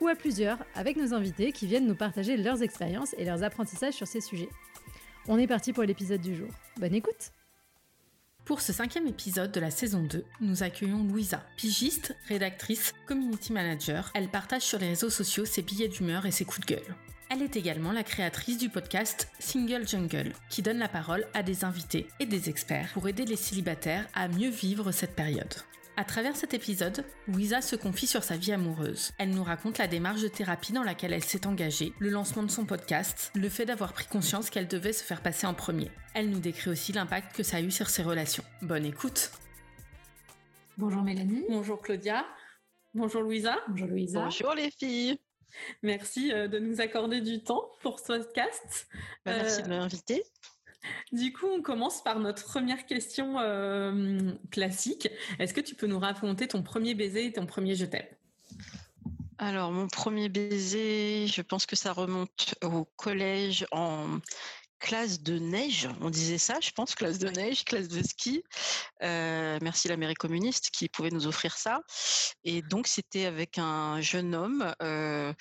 ou à plusieurs avec nos invités qui viennent nous partager leurs expériences et leurs apprentissages sur ces sujets. On est parti pour l'épisode du jour. Bonne écoute pour ce cinquième épisode de la saison 2, nous accueillons Louisa, pigiste, rédactrice, community manager. Elle partage sur les réseaux sociaux ses billets d'humeur et ses coups de gueule. Elle est également la créatrice du podcast Single Jungle, qui donne la parole à des invités et des experts pour aider les célibataires à mieux vivre cette période. À travers cet épisode, Louisa se confie sur sa vie amoureuse. Elle nous raconte la démarche de thérapie dans laquelle elle s'est engagée, le lancement de son podcast, le fait d'avoir pris conscience qu'elle devait se faire passer en premier. Elle nous décrit aussi l'impact que ça a eu sur ses relations. Bonne écoute Bonjour Mélanie. Bonjour Claudia. Bonjour Louisa. Bonjour Louisa. Bonjour les filles. Merci euh, de nous accorder du temps pour ce podcast. Bah, merci de m'inviter. Du coup, on commence par notre première question euh, classique. Est-ce que tu peux nous raconter ton premier baiser et ton premier je t'aime? Alors, mon premier baiser, je pense que ça remonte au collège en classe de neige, on disait ça, je pense, classe de neige, classe de ski. Euh, merci l'Amérique communiste qui pouvait nous offrir ça. Et donc c'était avec un jeune homme. Euh,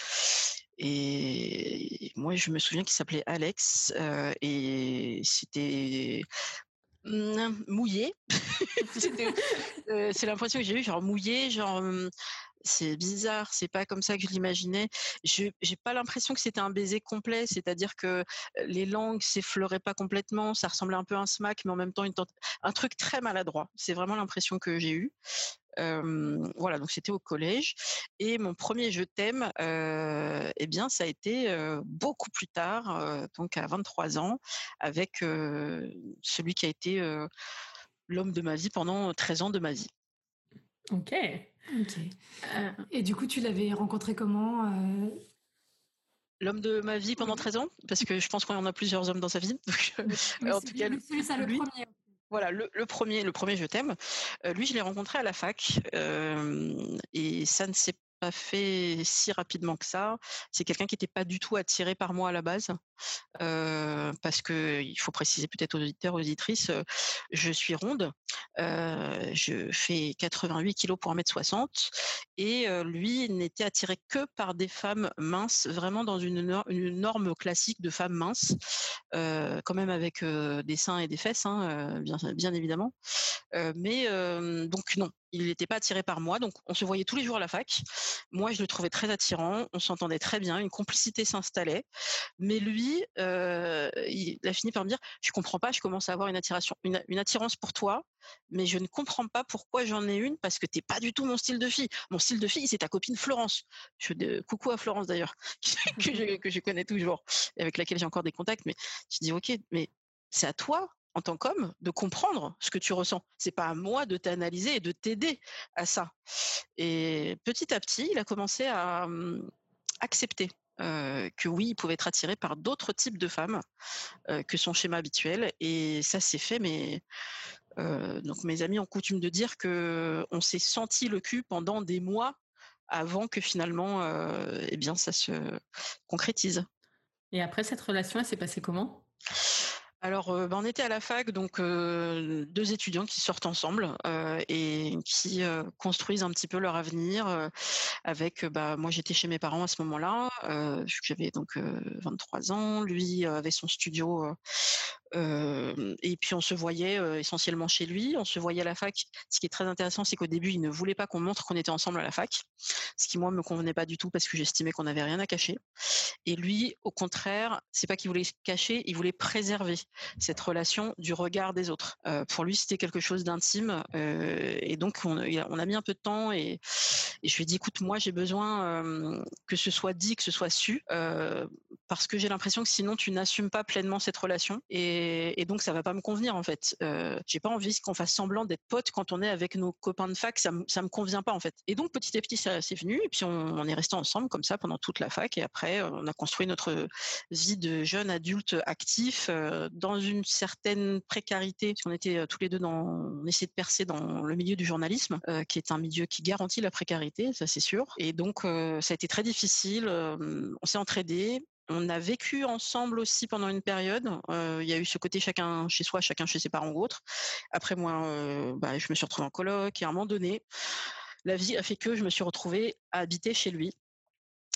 et moi, je me souviens qu'il s'appelait Alex euh, et c'était mouillé. Euh, c'est l'impression que j'ai eu, genre mouillé, genre c'est bizarre, c'est pas comme ça que je l'imaginais. J'ai pas l'impression que c'était un baiser complet, c'est-à-dire que les langues s'effleuraient pas complètement, ça ressemblait un peu à un smack, mais en même temps un truc très maladroit. C'est vraiment l'impression que j'ai eue voilà, donc c'était au collège. Et mon premier je t'aime, eh bien, ça a été beaucoup plus tard, donc à 23 ans, avec celui qui a été l'homme de ma vie pendant 13 ans de ma vie. Ok. Ok. Euh, et du coup, tu l'avais rencontré comment L'homme de ma vie pendant 13 ans? Parce que je pense qu'on en a plusieurs hommes dans sa vie. en tout cas, c'est ça le premier. Voilà, le, premier, le premier, je t'aime. Euh, lui, je l'ai rencontré à la fac euh, et ça ne s'est pas fait si rapidement que ça. C'est quelqu'un qui n'était pas du tout attiré par moi à la base, parce que il faut préciser peut-être aux auditeurs, aux auditrices, je suis ronde, je fais 88 kilos pour 1m60, et lui n'était attiré que par des femmes minces, vraiment dans une, norme classique de femmes minces, quand même avec des seins et des fesses, hein, bien évidemment. mais donc non, il n'était pas attiré par moi, donc on se voyait tous les jours à la fac. Moi, je le trouvais très attirant, on s'entendait très bien, une complicité s'installait. Mais lui, euh, il a fini par me dire, je comprends pas, je commence à avoir une une, attirance pour toi, mais je ne comprends pas pourquoi j'en ai une parce que t'es pas du tout mon style de fille. Mon style de fille, c'est ta copine Florence. Je, de, coucou à Florence d'ailleurs, que, je, que je connais toujours, avec laquelle j'ai encore des contacts. Mais je dis, ok, mais c'est à toi en tant qu'homme de comprendre ce que tu ressens. C'est pas à moi de t'analyser et de t'aider à ça. Et petit à petit, il a commencé à hum, accepter euh, que oui, il pouvait être attiré par d'autres types de femmes euh, que son schéma habituel. Et ça s'est fait, mais euh, mes amis ont coutume de dire que on s'est senti le cul pendant des mois avant que finalement, eh bien, ça se concrétise. Et après cette relation, elle s'est passée comment? Alors, euh, bah, on était à la fac, donc euh, deux étudiants qui sortent ensemble euh, et qui construisent un petit peu leur avenir. avec, bah, moi, j'étais chez mes parents à ce moment-là. J'avais donc 23 ans. Lui avait son studio et puis on se voyait essentiellement chez lui, on se voyait à la fac. Ce qui est très intéressant, c'est qu'au début, il ne voulait pas qu'on montre qu'on était ensemble à la fac, ce qui moi me convenait pas du tout parce que j'estimais qu'on n'avait rien à cacher. Et lui, au contraire, c'est pas qu'il voulait cacher, il voulait préserver cette relation du regard des autres. pour lui, c'était quelque chose d'intime, et donc on, a mis un peu de temps et, je lui ai dit, écoute, moi j'ai besoin que ce soit dit, que ce soit su, parce que j'ai l'impression que sinon tu n'assumes pas pleinement cette relation et, donc ça va pas me convenir en fait. j'ai pas envie qu'on fasse semblant d'être potes quand on est avec nos copains de fac, ça, ça me convient pas en fait. Et donc petit à petit ça c'est venu et puis on, est resté ensemble comme ça pendant toute la fac et après on a construit notre vie de jeune adulte actif dans une certaine précarité parce qu'on était tous les deux dans, on essayait de percer dans le milieu du journalisme qui est un milieu qui garantit la précarité, ça c'est sûr. Et donc ça a été très difficile. on s'est entraidés, on a vécu ensemble aussi pendant une période. Il y a eu ce côté chacun chez soi, chacun chez ses parents ou autres. Après moi, bah, je me suis retrouvée en coloc et à un moment donné, la vie a fait que je me suis retrouvée à habiter chez lui.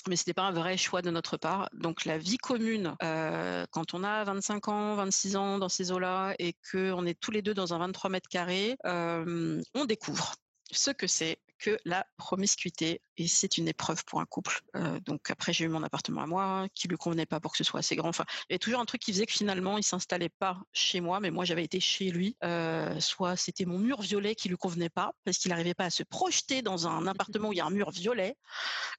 Mais ce n'était pas un vrai choix de notre part. Donc la vie commune, quand on a 25 ans, 26 ans dans ces eaux-là et qu'on est tous les deux dans un 23 mètres carrés, on découvre ce que c'est que la promiscuité et c'est une épreuve pour un couple. Euh, donc après j'ai eu mon appartement à moi qui lui convenait pas pour que ce soit assez grand. Enfin, il y avait toujours un truc qui faisait que finalement il s'installait pas chez moi, mais moi j'avais été chez lui. Euh, soit c'était mon mur violet qui lui convenait pas parce qu'il n'arrivait pas à se projeter dans un appartement où il y a un mur violet.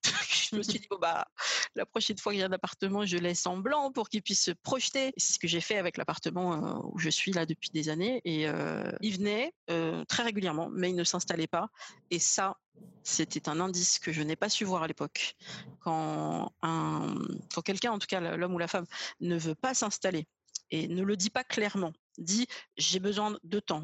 je me suis dit bon bah la prochaine fois qu'il y a un appartement je laisse en blanc pour qu'il puisse se projeter. C'est ce que j'ai fait avec l'appartement euh, où je suis là depuis des années et il venait très régulièrement, mais il ne s'installait pas. Et ça c'était un indice que je n'ai pas su voir à l'époque. Quand, quelqu'un, en tout cas l'homme ou la femme, ne veut pas s'installer et ne le dit pas clairement, dit j'ai besoin de temps,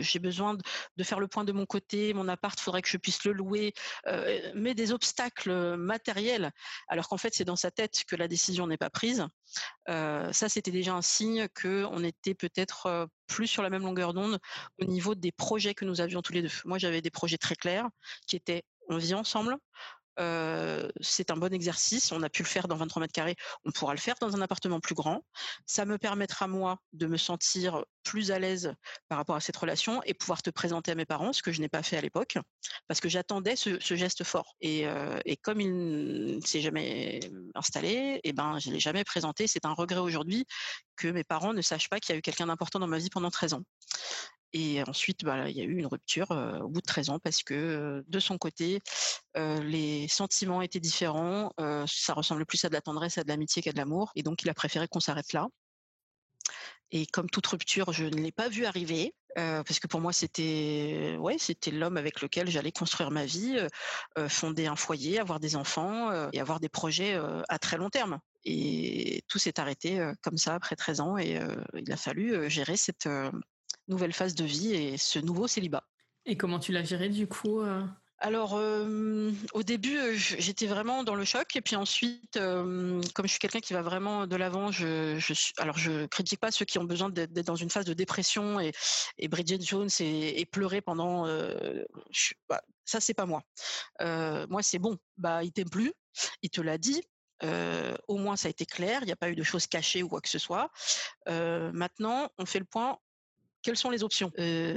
j'ai besoin de, faire le point de mon côté, mon appart, faudrait que je puisse le louer, euh, mais des obstacles matériels, alors qu'en fait c'est dans sa tête que la décision n'est pas prise. Ça c'était déjà un signe que on était peut-être plus sur la même longueur d'onde au niveau des projets que nous avions tous les deux. Moi j'avais des projets très clairs qui étaient on vit ensemble, c'est un bon exercice. On a pu le faire dans 23 mètres carrés. On pourra le faire dans un appartement plus grand. Ça me permettra, moi, de me sentir plus à l'aise par rapport à cette relation et pouvoir te présenter à mes parents, ce que je n'ai pas fait à l'époque, parce que j'attendais ce, geste fort. Et, comme il ne s'est jamais installé, et eh ben, je ne l'ai jamais présenté. C'est un regret aujourd'hui que mes parents ne sachent pas qu'il y a eu quelqu'un d'important dans ma vie pendant 13 ans. Et ensuite, bah, il y a eu une rupture au bout de 13 ans parce que de son côté, les sentiments étaient différents. ça ressemblait plus à de la tendresse, à de l'amitié qu'à de l'amour. Et donc, il a préféré qu'on s'arrête là. Et comme toute rupture, je ne l'ai pas vu arriver. parce que pour moi c'était ouais c'était l'homme avec lequel j'allais construire ma vie, fonder un foyer, avoir des enfants et avoir des projets à très long terme. Et tout s'est arrêté comme ça après 13 ans et il a fallu gérer cette nouvelle phase de vie et ce nouveau célibat. Et comment tu l'as géré du coup euh? Alors, au début, j'étais vraiment dans le choc, et puis ensuite, comme je suis quelqu'un qui va vraiment de l'avant, je, je, alors je critique pas ceux qui ont besoin d'être dans une phase de dépression et, et Bridget Jones et, pleurer pendant. Je, bah, ça, c'est pas moi. moi, c'est bon. Bah, il t'aime plus, il te l'a dit. au moins, ça a été clair. Il n'y a pas eu de choses cachées ou quoi que ce soit. maintenant, on fait le point quelles sont les options?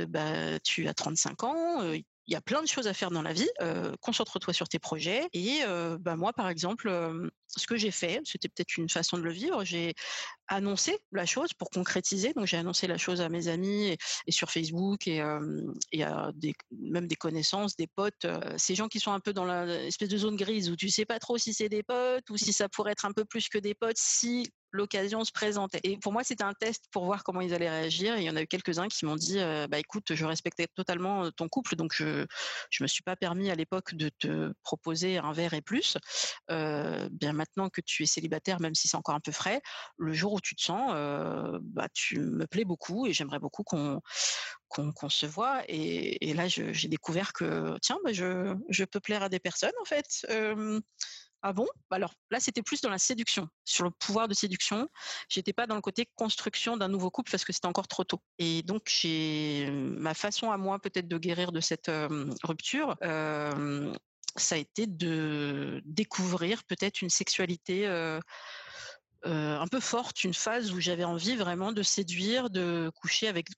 Bah, Tu as 35 ans, il y a plein de choses à faire dans la vie. Concentre-toi sur tes projets. Et bah, moi, par exemple, ce que j'ai fait, c'était peut-être une façon de le vivre. J'ai annoncé la chose pour concrétiser. Donc, j'ai annoncé la chose à mes amis et, sur Facebook et, à des, même des connaissances, des potes. ces gens qui sont un peu dans l'espèce de zone grise où tu sais pas trop si c'est des potes ou si ça pourrait être un peu plus que des potes. Si l'occasion se présentait. Et pour moi, c'était un test pour voir comment ils allaient réagir. Et il y en a eu quelques-uns qui m'ont dit, bah écoute, je respectais totalement ton couple, donc je je me suis pas permis à l'époque de te proposer un verre et plus. bien maintenant que tu es célibataire, même si c'est encore un peu frais, le jour où tu te sens, bah tu me plais beaucoup et j'aimerais beaucoup qu'on qu'on se voit. Et, et là, j'ai découvert que tiens, bah, je je peux plaire à des personnes en fait. Ah bon? Alors là, c'était plus dans la séduction, sur le pouvoir de séduction. J'étais pas dans le côté construction d'un nouveau couple parce que c'était encore trop tôt. Et donc, ma façon à moi peut-être de guérir de cette rupture. ça a été de découvrir peut-être une sexualité un peu forte, une phase où j'avais envie vraiment de séduire, de coucher avec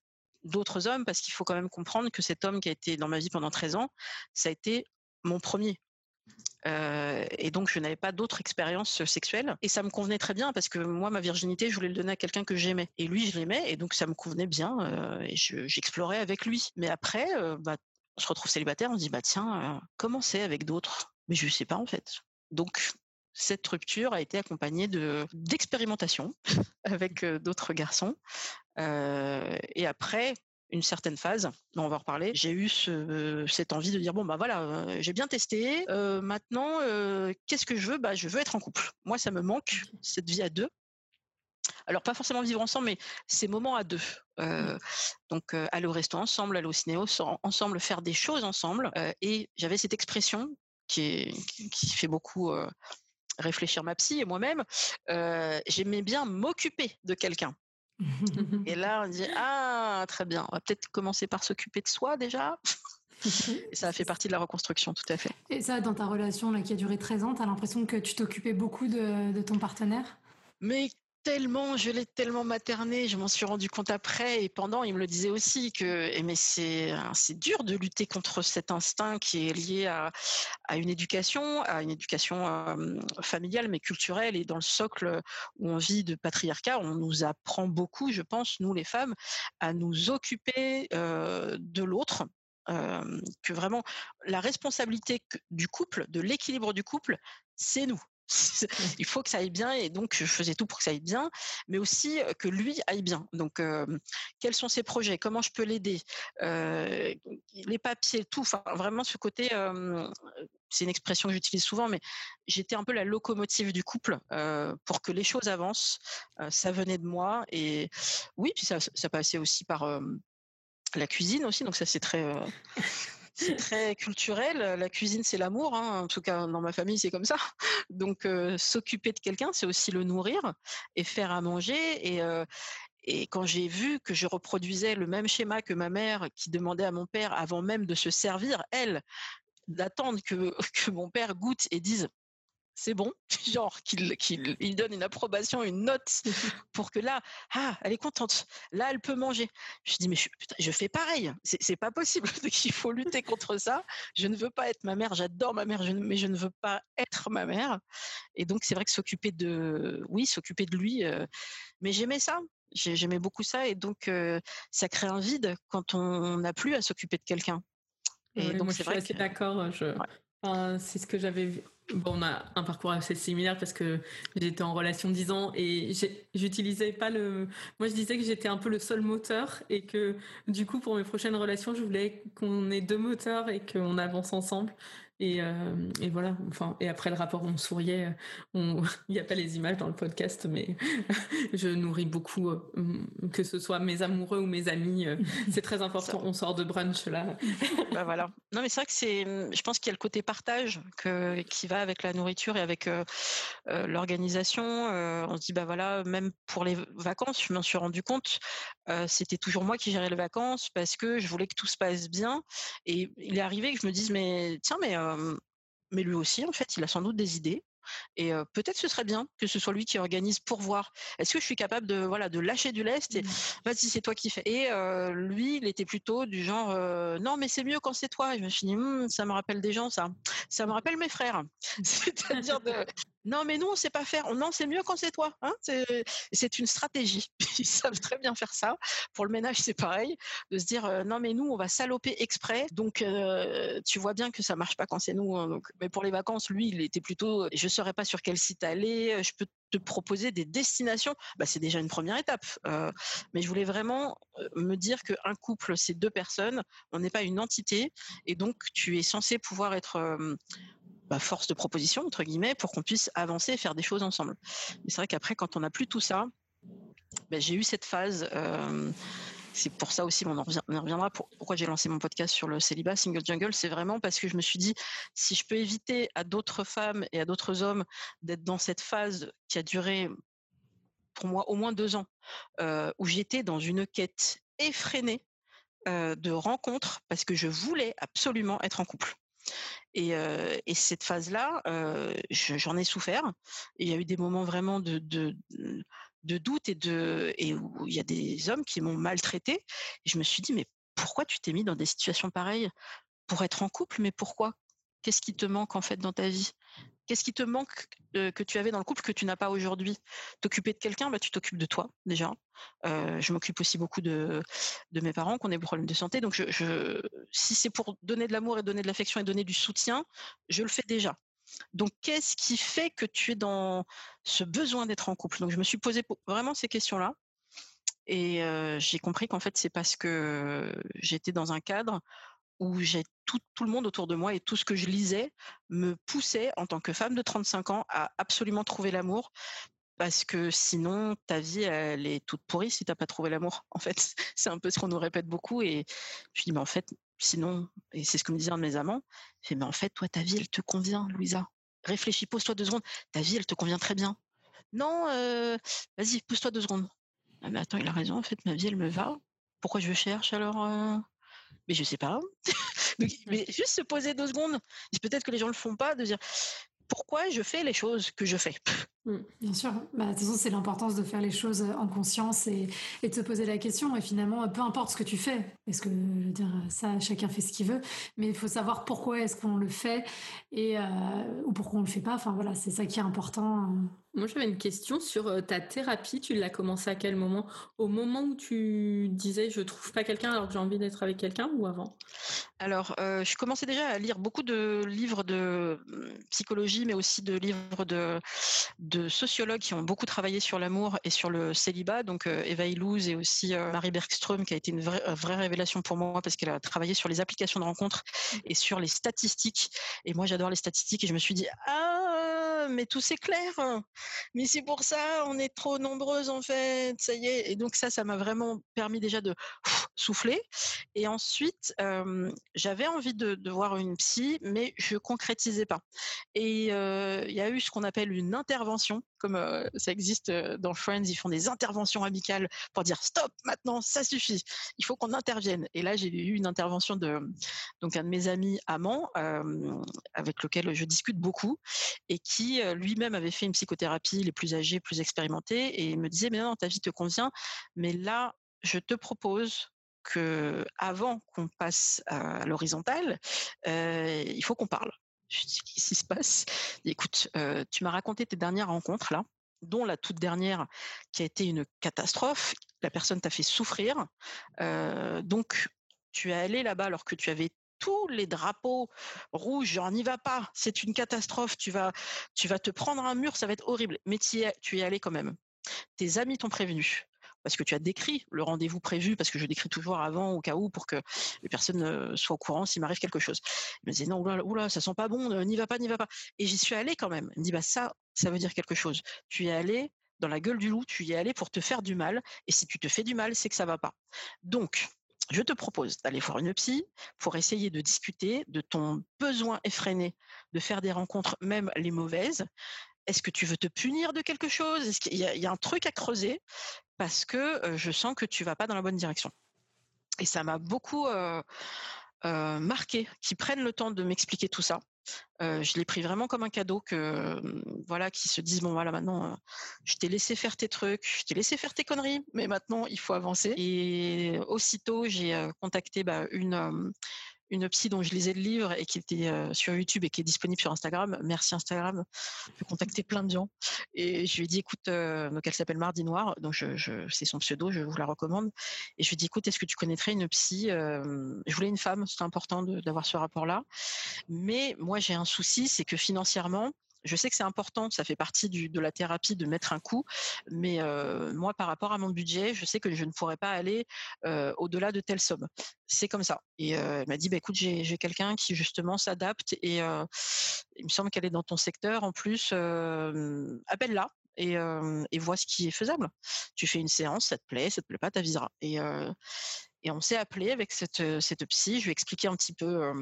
d'autres hommes, parce qu'il faut quand même comprendre que cet homme qui a été dans ma vie pendant 13 ans, ça a été mon premier et donc, je n'avais pas d'autres expériences sexuelles. Et ça me convenait très bien parce que moi, ma virginité, je voulais le donner à quelqu'un que j'aimais. Et lui, je l'aimais. Et donc, ça me convenait bien. et j'explorais avec lui. Mais après, bah, on se retrouve célibataire. On se dit, bah tiens, comment c'est avec d'autres? Mais je ne sais pas en fait. Donc cette rupture a été accompagnée de d'expérimentation avec d'autres garçons. et après, une certaine phase, on va en reparler, j'ai eu cette envie de dire bon bah voilà, j'ai bien testé. maintenant, qu'est-ce que je veux? Bah je veux être en couple. Moi, ça me manque cette vie à deux. Alors pas forcément vivre ensemble, mais ces moments à deux. Mmh. donc aller au restaurant ensemble, aller au cinéma ensemble, faire des choses ensemble. et j'avais cette expression qui, qui fait beaucoup réfléchir ma psy et moi-même. J'aimais bien m'occuper de quelqu'un. Et là, on dit Ah, très bien, on va peut-être commencer par s'occuper de soi déjà. Et ça a fait partie de la reconstruction, tout à fait. Et ça, dans ta relation là, qui a duré 13 ans, tu as l'impression que tu t'occupais beaucoup de, de, ton partenaire? Mais tellement, je l'ai tellement materné, je m'en suis rendu compte après et pendant, il me le disait aussi que eh, mais c'est c'est dur de lutter contre cet instinct qui est lié à, à une éducation, à une éducation familiale mais culturelle et dans le socle où on vit de patriarcat, on nous apprend beaucoup, je pense, nous les femmes, à nous occuper de l'autre, que vraiment la responsabilité du couple, de l'équilibre du couple, c'est nous. Il faut que ça aille bien et donc je faisais tout pour que ça aille bien, mais aussi que lui aille bien. Donc, quels sont ses projets? Comment je peux l'aider? Les papiers, tout. Enfin, vraiment ce côté. c'est une expression que j'utilise souvent, mais j'étais un peu la locomotive du couple pour que les choses avancent. ça venait de moi et oui, puis ça, ça passait aussi par la cuisine aussi. Donc ça, c'est très c'est très culturel. La cuisine, c'est l'amour. Hein. En tout cas, dans ma famille, c'est comme ça. Donc, s'occuper de quelqu'un, c'est aussi le nourrir et faire à manger. Et, et quand j'ai vu que je reproduisais le même schéma que ma mère, qui demandait à mon père, avant même de se servir, elle, d'attendre que mon père goûte et dise c'est bon, genre qu'il il donne une approbation, une note pour que là, ah, elle est contente, là, elle peut manger. Je dis, mais je, je fais pareil, c'est pas possible, donc il faut lutter contre ça. Je ne veux pas être ma mère, j'adore ma mère, mais je ne veux pas être ma mère. Et donc, c'est vrai que s'occuper de, oui, s'occuper de lui, euh, mais j'aimais ça, j'aimais beaucoup ça, et donc, euh, ça crée un vide quand on n'a plus à s'occuper de quelqu'un. Et donc, c'est vrai. Je suis assez d'accord. Je... c'est ce que j'avais vu Bon, on a un parcours assez similaire parce que j'étais en relation 10 ans et j'utilisais pas le. Moi, je disais que j'étais un peu le seul moteur et que du coup, pour mes prochaines relations, je voulais qu'on ait deux moteurs et qu'on avance ensemble. Et, euh, et, voilà. Enfin, et après le rapport, on souriait. On... Il n'y a pas les images dans le podcast, mais je nourris beaucoup, euh, que ce soit mes amoureux ou mes amis. Euh, c'est très important. On sort de brunch là. bah voilà. Non, mais c'est vrai que c'est. Je pense qu'il y a le côté partage que, qui va avec la nourriture et avec l'organisation. on se dit bah voilà, même pour les vacances, je m'en suis rendu compte. C'était toujours moi qui gérais les vacances parce que je voulais que tout se passe bien. Et il est arrivé que je me dise mais tiens mais mais lui aussi, en fait, il a sans doute des idées. Et peut-être ce serait bien que ce soit lui qui organise pour voir. Est-ce que je suis capable de voilà de lâcher du lest et mmh. vas-y c'est toi qui fais. Et lui il était plutôt du genre non mais c'est mieux quand c'est toi. Et je me suis dit «Mmh, ça me rappelle des gens ça. Ça me rappelle mes frères. C'est-à-dire de non, mais nous, on sait pas faire. Non, c'est mieux quand c'est toi. Hein c'est une stratégie. Ils savent très bien faire ça. Pour le ménage, c'est pareil. De se dire, non, mais nous, on va saloper exprès. Donc, tu vois bien que ça marche pas quand c'est nous. Hein, mais pour les vacances, lui, il était plutôt, je saurais pas sur quel site aller. Je peux te proposer des destinations. Bah, c'est déjà une première étape. mais je voulais vraiment me dire qu'un couple, c'est deux personnes. On n'est pas une entité. Et donc, tu es censé pouvoir être bah, force de proposition entre guillemets pour qu'on puisse avancer et faire des choses ensemble. Mais c'est vrai qu'après, quand on n'a plus tout ça, bah, j'ai eu cette phase. Euh, c'est pour ça aussi, on en, reviendra. pourquoi j'ai lancé mon podcast sur le célibat, Single Jungle, c'est vraiment parce que je me suis dit, si je peux éviter à d'autres femmes et à d'autres hommes d'être dans cette phase qui a duré, pour moi, au moins deux ans, euh, où j'étais dans une quête effrénée euh, de rencontres parce que je voulais absolument être en couple. Et, cette phase-là, j'en ai souffert. il y a eu des moments vraiment de, doute et, et où il y a des hommes qui m'ont maltraité. Et je me suis dit, mais pourquoi tu t'es mis dans des situations pareilles? Pour être en couple, mais pourquoi? Qu'est-ce qui te manque en fait dans ta vie? Qu'est-ce qui te manque que tu avais dans le couple que tu n'as pas aujourd'hui? T'occuper de quelqu'un, bah, tu t'occupes de toi déjà. je m'occupe aussi beaucoup de, mes parents qui ont des problèmes de santé. Donc, si c'est pour donner de l'amour et donner de l'affection et donner du soutien, je le fais déjà. Donc, qu'est-ce qui fait que tu es dans ce besoin d'être en couple? Donc, je me suis posé vraiment ces questions-là. Et j'ai compris qu'en fait, c'est parce que j'étais dans un cadre où j'ai tout, le monde autour de moi et tout ce que je lisais me poussait en tant que femme de 35 ans à absolument trouver l'amour. Parce que sinon ta vie elle est toute pourrie si tu n'as pas trouvé l'amour en fait. C'est un peu ce qu'on nous répète beaucoup et je dis mais en fait sinon et c'est ce que me disait un de mes amants. Je mais en fait toi ta vie elle te convient Louisa. Réfléchis pose-toi deux secondes. Ta vie elle te convient très bien. Non euh, vas-y pose-toi deux secondes. Ah, mais attends il a raison en fait ma vie elle me va. Pourquoi je cherche alors euh? Mais je sais pas. mais juste se poser deux secondes, peut-être que les gens le font pas, de dire pourquoi je fais les choses que je fais? Mmh, bien sûr, bah, de toute façon, c'est l'importance de faire les choses en conscience et, de se poser la question. Et finalement, peu importe ce que tu fais, parce que je veux dire, ça, chacun fait ce qu'il veut, mais il faut savoir pourquoi est-ce qu'on le fait et euh, ou pourquoi on le fait pas. Enfin voilà, c'est ça qui est important. Moi, j'avais une question sur euh, ta thérapie. Tu l'as commencé à quel moment? Au moment où tu disais je trouve pas quelqu'un alors que j'ai envie d'être avec quelqu'un ou avant? Alors, euh, je commençais déjà à lire beaucoup de livres de hum, psychologie, mais aussi de livres de, de sociologues qui ont beaucoup travaillé sur l'amour et sur le célibat. Donc, euh, Eva Illouz et aussi Marie Bergström, qui a été une vraie, vraie révélation pour moi parce qu'elle a travaillé sur les applications de rencontres et sur les statistiques. Et moi, j'adore les statistiques et je me suis dit, ah, mais tout c'est clair mais c'est pour ça, on est trop nombreuses en fait, ça y est. Et donc ça, ça m'a vraiment permis déjà de souffler. Et ensuite, j'avais envie de, voir une psy, mais je concrétisais pas. Et il y a eu ce qu'on appelle une intervention, comme ça existe dans Friends, ils font des interventions amicales pour dire stop, maintenant, ça suffit, il faut qu'on intervienne. Et là, j'ai eu une intervention de donc un de mes amis amants, avec lequel je discute beaucoup, et qui lui-même avait fait une psychothérapie, les plus âgés, plus expérimentés, et il me disait mais non, ta vie te convient, mais là, je te propose que avant qu'on passe à l'horizontale, il faut qu'on parle. Je qu'est-ce qui se passe? Écoute, tu m'as raconté tes dernières rencontres là, dont la toute dernière qui a été une catastrophe. La personne t'a fait souffrir, donc tu es allé là-bas alors que tu avais tous les drapeaux rouges, on n'y va pas, c'est une catastrophe, tu vas, tu vas te prendre un mur, ça va être horrible. Mais tu y es allé quand même. Tes amis t'ont prévenu parce que tu as décrit le rendez-vous prévu, parce que je décris toujours avant au cas où pour que les personnes euh, soient au courant s'il m'arrive quelque chose. Il me disait non, oula, oula ça sent pas bon, n'y va pas, n'y va pas. Et j'y suis allée quand même. Il me dit bah ça, ça veut dire quelque chose. Tu es allé dans la gueule du loup, tu y es allé pour te faire du mal, et si tu te fais du mal, c'est que ça va pas. Donc, je te propose d'aller voir une psy pour essayer de discuter de ton besoin effréné de faire des rencontres, même les mauvaises. Est-ce que tu veux te punir de quelque chose? Est-ce qu'il y, a un truc à creuser? Parce que je sens que tu vas pas dans la bonne direction. Et ça m'a beaucoup marqué qu'ils prennent le temps de m'expliquer tout ça. je l'ai pris vraiment comme un cadeau que mmh, voilà se disent bon voilà maintenant je t'ai laissé faire tes trucs, je t'ai laissé faire tes conneries, mais maintenant il faut avancer. Et aussitôt j'ai contacté bah, une une psy dont je lisais le livre et qui était sur YouTube et qui est disponible sur Instagram. Merci Instagram. Je contacter plein de gens. Et je lui ai dit, écoute, donc elle s'appelle Mardi Noir, donc je, c'est son pseudo, je vous la recommande. Et je lui ai dit, écoute, est-ce que tu connaîtrais une psy Je voulais une femme, c'est important d'avoir ce rapport-là. Mais moi, j'ai un souci, c'est que financièrement, je sais que c'est important, ça fait partie de la thérapie de mettre un coup, mais moi, par rapport à mon budget, je sais que je ne pourrais pas aller au-delà de telle somme. C'est comme ça. Et elle m'a dit, bah, écoute, j'ai quelqu'un qui justement s'adapte et il me semble qu'elle est dans ton secteur. En plus, appelle-la. Et, et vois ce qui est faisable. Tu fais une séance, ça te plaît, ça te plaît pas, t'aviseras. Et, et on s'est appelé avec cette, cette psy. Je lui ai expliqué un petit peu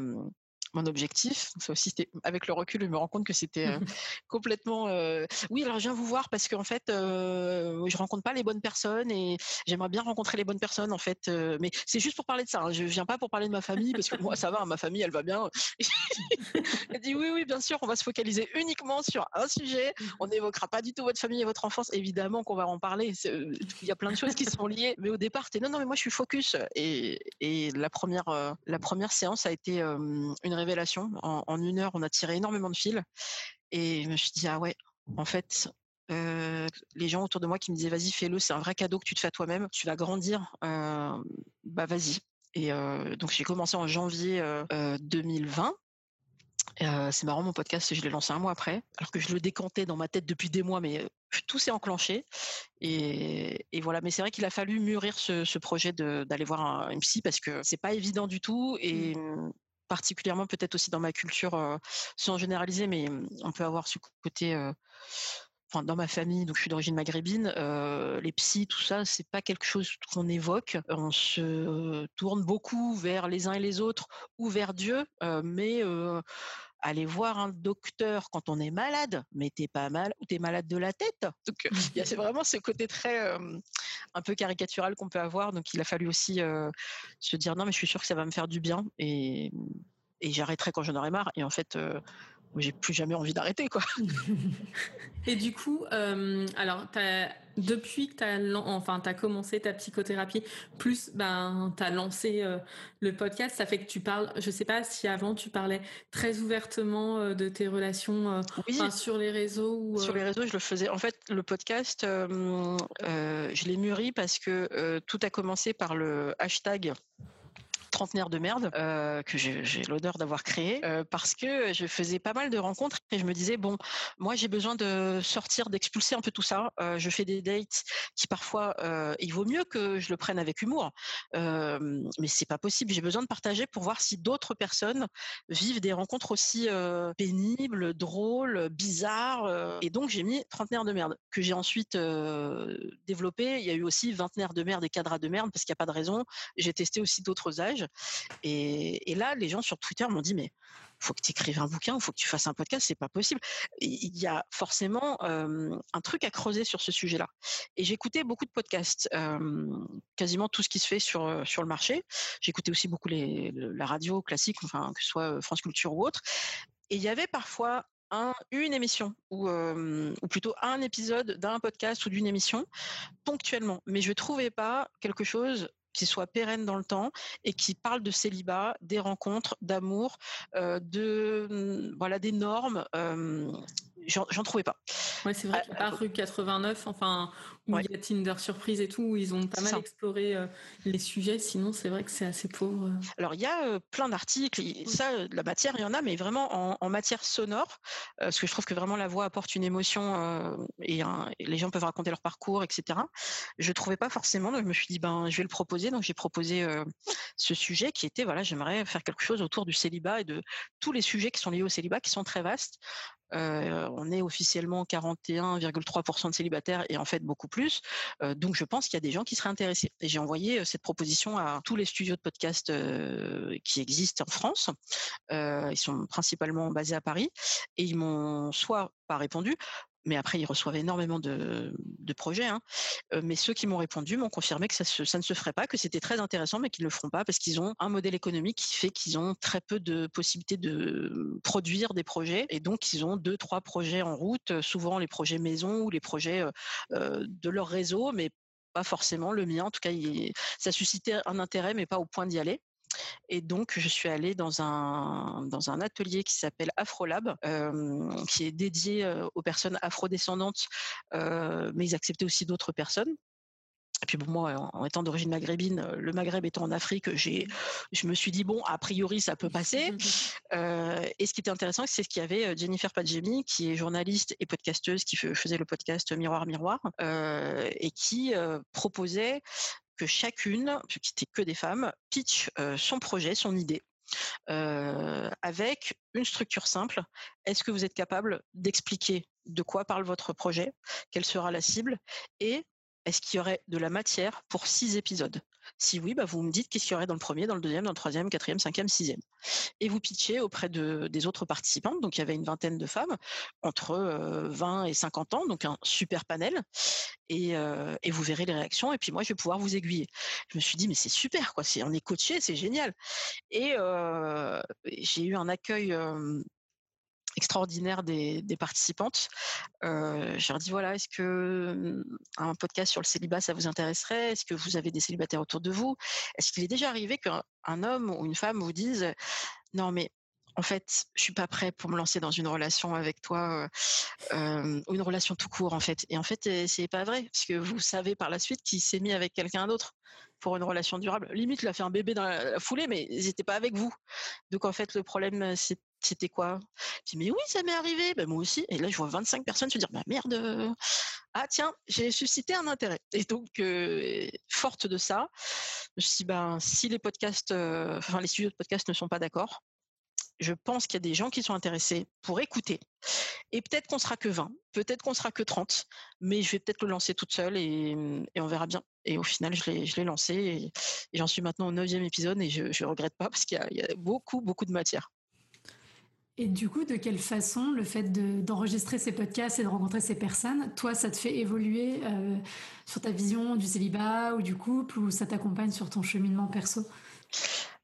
mon objectif. Ça aussi, avec le recul, je me rends compte que c'était euh, complètement. Euh, oui, alors je viens vous voir parce qu'en fait, euh, je rencontre pas les bonnes personnes et j'aimerais bien rencontrer les bonnes personnes en fait. mais c'est juste pour parler de ça. Hein. Je viens pas pour parler de ma famille parce que moi ça va, ma famille elle va bien. Elle dit oui, oui, bien sûr, on va se focaliser uniquement sur un sujet. On n'évoquera pas du tout votre famille et votre enfance. Évidemment qu'on va en parler. Il y a plein de choses qui sont liées. Mais au départ, es non, non, mais moi je suis focus. Et, et la première, la première séance a été une révélation. En, une heure, on a tiré énormément de fils. Et je me suis dit, ah ouais, en fait, les gens autour de moi qui me disaient vas-y fais-le, c'est un vrai cadeau que tu te fais à toi-même, tu vas grandir, bah vas-y. Et donc j'ai commencé en janvier 2020 c'est marrant, mon podcast, je l'ai lancé un mois après, alors que je le décantais dans ma tête depuis des mois, mais tout s'est enclenché. Et, voilà, mais c'est vrai qu'il a fallu mûrir ce, projet d'aller voir un, une psy parce que c'est pas évident du tout. Et mmh. Particulièrement peut-être aussi dans ma culture, sans généraliser, mais mmh, on peut avoir ce côté dans ma famille, donc je suis d'origine maghrébine, les psys, tout ça, c'est pas quelque chose qu'on évoque. On se tourne beaucoup vers les uns et les autres ou vers Dieu, mais aller voir un docteur quand on est malade, mais t'es pas mal ou t'es malade de la tête. Donc c'est vraiment ce côté très un peu caricatural qu'on peut avoir. Donc il a fallu aussi se dire non mais je suis sûr que ça va me faire du bien et, j'arrêterai quand j'en aurai marre. Et en fait j'ai plus jamais envie d'arrêter quoi. Et du coup, euh, alors as, depuis que tu as enfin as commencé ta psychothérapie, plus ben tu as lancé euh, le podcast, ça fait que tu parles. Je sais pas si avant tu parlais très ouvertement euh, de tes relations sur les réseaux. Ou, sur les réseaux, je le faisais. En fait, le podcast, je l'ai mûri parce que tout a commencé par le hashtag trentenaire de merde euh, que j'ai l'honneur d'avoir créé euh, parce que je faisais pas mal de rencontres et je me disais bon moi j'ai besoin de sortir d'expulser un peu tout ça euh, je fais des dates qui parfois il vaut mieux que je le prenne avec humour. Mais c'est pas possible. J'ai besoin de partager pour voir si d'autres personnes vivent des rencontres aussi pénibles drôles bizarres et donc j'ai mis trentenaire de merde que j'ai ensuite développé. Il y a eu aussi vingtenaire de merde et cadre de merde parce qu'il n'y a pas de raison. J'ai testé aussi d'autres âges et, là, les gens sur Twitter m'ont dit, mais faut que tu écrives un bouquin, faut que tu fasses un podcast, c'est pas possible. Il y a forcément un truc à creuser sur ce sujet-là. Et j'écoutais beaucoup de podcasts, quasiment tout ce qui se fait sur sur le marché. J'écoutais aussi beaucoup la radio classique, enfin que ce soit France Culture ou autre. Et il y avait parfois un, une émission ou, ou plutôt un épisode d'un podcast ou d'une émission ponctuellement, mais je trouvais pas quelque chose qui soit pérenne dans le temps et qui parle de célibat, des rencontres, d'amour, euh, de mmh, voilà des normes. Euh, j'en trouvais pas. Ouais, c'est vrai ah, rue 89, enfin, où il y a Tinder surprise et tout, où ils ont pas mal exploré euh, les sujets. Sinon, c'est vrai que c'est assez pauvre. Alors, il y a plein d'articles. Ça, la matière, il y en a, mais vraiment en, matière sonore, parce que je trouve que vraiment la voix apporte une émotion et, les gens peuvent raconter leur parcours, etc. Je trouvais pas forcément, donc je me suis dit, ben, je vais le proposer. Donc, j'ai proposé ce sujet qui était, voilà, j'aimerais faire quelque chose autour du célibat et de tous les sujets qui sont liés au célibat, qui sont très vastes. On est officiellement 41,3% de célibataires et en fait beaucoup plus. Donc je pense qu'il y a des gens qui seraient intéressés. Et j'ai envoyé cette proposition à tous les studios de podcast qui existent en France. ils sont principalement basés à Paris et ils m'ont soit pas répondu, mais après ils reçoivent énormément de, projets. Hein. mais ceux qui m'ont répondu m'ont confirmé que ça, ne se ferait pas, que c'était très intéressant, mais qu'ils ne le feront pas parce qu'ils ont un modèle économique qui fait qu'ils ont très peu de possibilités de produire des projets, et donc ils ont deux, trois projets en route, souvent les projets maison ou les projets de leur réseau, mais pas forcément le mien. En tout cas, ça suscitait un intérêt, mais pas au point d'y aller. Et donc, je suis allée dans un, dans un atelier qui s'appelle Afrolab, qui est dédié aux personnes afrodescendantes, mais ils acceptaient aussi d'autres personnes. Et puis bon, moi, en étant d'origine maghrébine, le Maghreb étant en Afrique, j'ai, je me suis dit bon, a priori, ça peut passer. et ce qui était intéressant, c'est qu'il y avait Jennifer Padjemi, qui est journaliste et podcasteuse, qui faisait le podcast Miroir Miroir, et qui proposait que chacune, qui n'était que des femmes, pitch son projet, son idée. avec une structure simple. Est-ce que vous êtes capable d'expliquer de quoi parle votre projet, quelle sera la cible? Et est-ce qu'il y aurait de la matière pour six épisodes? Si oui, bah vous me dites qu'est-ce qu'il y aurait dans le premier, dans le deuxième, dans le troisième, quatrième, cinquième, sixième. Et vous pitchez auprès de, des autres participantes. Donc il y avait une vingtaine de femmes, entre 20 et 50 ans, donc un super panel. Et, et, vous verrez les réactions. Et puis moi, je vais pouvoir vous aiguiller. Je me suis dit, mais c'est super, quoi. on est coaché, c'est génial. Et j'ai eu un accueil extraordinaire des, participantes. Euh, je leur dis voilà, est-ce que mmh, un podcast sur le célibat ça vous intéresserait? Est-ce que vous avez des célibataires autour de vous? Est-ce qu'il est déjà arrivé qu'un homme ou une femme vous dise non mais en fait, je suis pas prêt pour me lancer dans une relation avec toi ou une relation tout court en fait. Et en fait, c'est pas vrai parce que vous savez par la suite qu'il s'est mis avec quelqu'un d'autre pour une relation durable. Limite, il a fait un bébé dans la foulée, mais ils n'étaient pas avec vous. Donc en fait, le problème, c'était quoi? Je dis mais oui, ça m'est arrivé. Ben, moi aussi. Et là, je vois 25 personnes se dire bah merde. Ah tiens, j'ai suscité un intérêt. Et donc, forte de ça, je dit ben si les podcasts, enfin les studios de podcast ne sont pas d'accord, je pense qu'il y a des gens qui sont intéressés pour écouter. Et peut-être qu'on sera que 20, peut-être qu'on sera que 30, mais je vais peut-être le lancer toute seule et, on verra bien. Et au final, je l'ai, lancé et, j'en suis maintenant au neuvième épisode et je ne regrette pas parce qu'il y a, beaucoup, beaucoup de matière. Et du coup, de quelle façon le fait d'enregistrer ces podcasts et de rencontrer ces personnes, toi, ça te fait évoluer euh, sur ta vision du célibat ou du couple ou ça t'accompagne sur ton cheminement perso?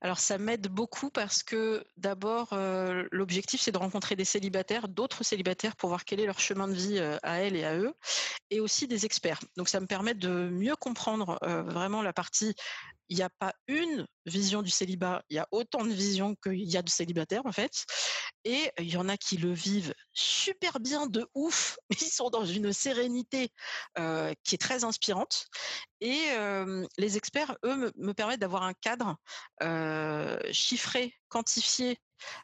Alors ça m'aide beaucoup parce que d'abord, euh, l'objectif c'est de rencontrer des célibataires, d'autres célibataires pour voir quel est leur chemin de vie euh, à elles et à eux, et aussi des experts. Donc ça me permet de mieux comprendre euh, vraiment la partie il n'y a pas une vision du célibat, il y a autant de visions qu'il y a de célibataires en fait. Et il y en a qui le vivent super bien de ouf, ils sont dans une sérénité qui est très inspirante. Et les experts, eux, me, permettent d'avoir un cadre chiffré, quantifié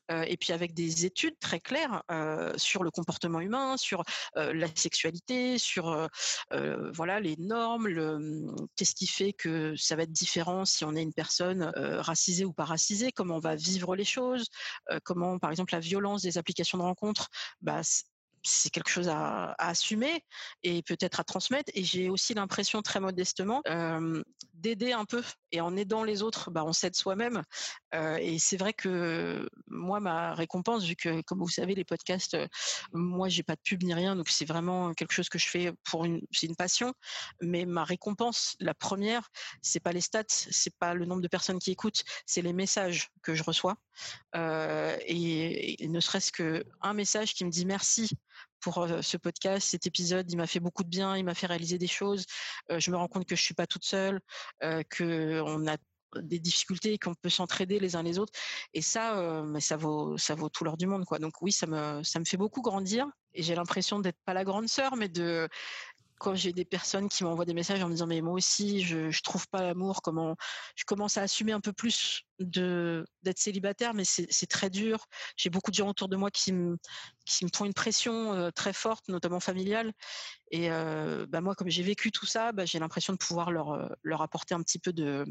et puis avec des études très claires sur le comportement humain, sur la sexualité, sur voilà les normes, mmh, qu'est-ce qui fait que ça va être différent si on est une personne racisée ou pas racisée, comment on va vivre les choses, comment par exemple la violence des applications de rencontres, bah, c'est quelque chose à, assumer et peut-être à transmettre. Et j'ai aussi l'impression, très modestement, d'aider un peu. Et en aidant les autres, bah, on s'aide soi-même. et c'est vrai que moi, ma récompense, vu que, comme vous savez, les podcasts, moi, j'ai pas de pub ni rien, donc c'est vraiment quelque chose que je fais pour une, une passion. Mais ma récompense, la première, c'est pas les stats, c'est pas le nombre de personnes qui écoutent, c'est les messages que je reçois. Et, ne serait-ce qu'un message qui me dit merci pour ce podcast, cet épisode. Il m'a fait beaucoup de bien, il m'a fait réaliser des choses. je me rends compte que je suis pas toute seule, que on a des difficultés, qu'on peut s'entraider les uns les autres. Et ça, mais ça vaut, ça vaut tout l'or du monde, quoi. Donc oui, ça me, ça me fait beaucoup grandir. Et j'ai l'impression d'être pas la grande sœur, mais de quand j'ai des personnes qui m'envoient des messages en me disant mais moi aussi je je trouve pas l'amour comment je commence à assumer un peu plus de d'être célibataire mais c'est très dur. J'ai beaucoup de gens autour de moi qui me qui me font une pression euh, très forte notamment familiale. Et euh, bah moi comme j'ai vécu tout ça bah, j'ai l'impression de pouvoir leur euh, leur apporter un petit peu de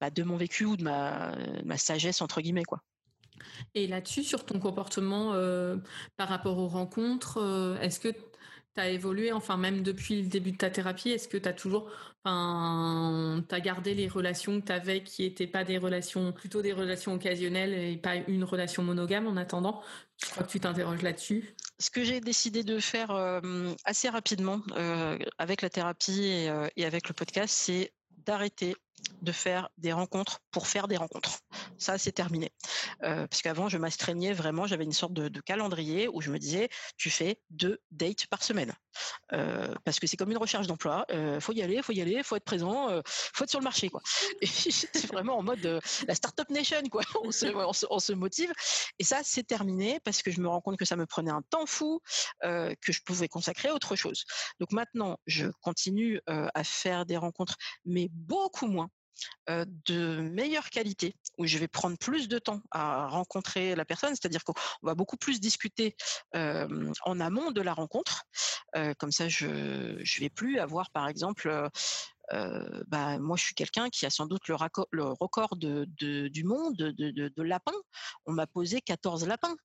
bah, de mon vécu ou de ma, ma sagesse entre guillemets quoi. Et là-dessus, sur ton comportement par rapport aux rencontres, est-ce que tu évolué, enfin même depuis le début de ta thérapie, est-ce que tu as toujours, as gardé les relations que tu avais qui n'étaient pas des relations, plutôt des relations occasionnelles et pas une relation monogame en attendant? Je crois que tu t'interroges là-dessus. Ce que j'ai décidé de faire euh, assez rapidement euh, avec la thérapie euh, et avec le podcast, c'est d'arrêter de faire des rencontres pour faire des rencontres. Ça, c'est terminé. Euh, parce qu'avant, je m'astreignais vraiment, j'avais une sorte de, calendrier où je me disais, tu fais deux dates par semaine. Euh, parce que c'est comme une recherche d'emploi. Euh, faut y aller, faut y aller, faut être présent, euh, faut être sur le marché, quoi. J'étais vraiment en mode la startup nation, quoi. On se, on se, motive. Et ça, c'est terminé parce que je me rends compte que ça me prenait un temps fou, que je pouvais consacrer à autre chose. Donc maintenant, je continue à faire des rencontres, mais beaucoup moins de meilleure qualité, où je vais prendre plus de temps à rencontrer la personne, c'est-à-dire qu'on va beaucoup plus discuter en amont de la rencontre. comme ça, je ne vais plus avoir, par exemple, bah, moi, je suis quelqu'un qui a sans doute le, record du monde de, lapins. On m'a posé 14 lapins.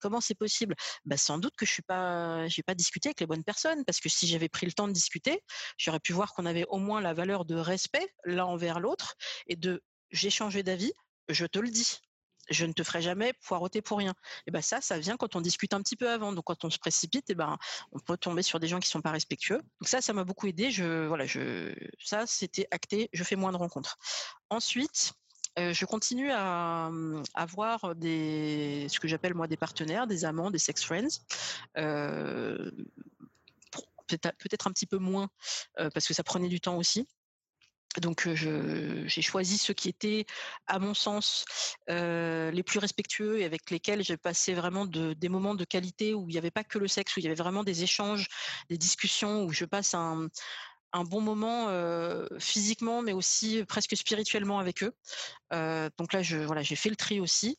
comment c'est possible? Bah, Sans doute que je suis pas, pas discuté avec les bonnes personnes, parce que si j'avais pris le temps de discuter, j'aurais pu voir qu'on avait au moins la valeur de respect l'un envers l'autre et de j'ai changé d'avis, je te le dis je ne te ferai jamais poireauter pour rien. Et ben ça, ça vient quand on discute un petit peu avant. Donc quand on se précipite, et ben on peut tomber sur des gens qui sont pas respectueux. Donc ça, ça m'a beaucoup aidé. Je voilà, je ça c'était acté. Je fais moins de rencontres. Ensuite, euh, je continue à, avoir des ce que j'appelle moi des partenaires, des amants, des sex friends. Euh, peut-être un petit peu moins euh, parce que ça prenait du temps aussi donc j'ai choisi ceux qui étaient, à mon sens, les plus respectueux et avec lesquels j'ai passé vraiment des moments de qualité où il n'y avait pas que le sexe, où il y avait vraiment des échanges, des discussions, où je passe un, bon moment physiquement, mais aussi presque spirituellement avec eux. donc là, voilà, j'ai fait le tri aussi.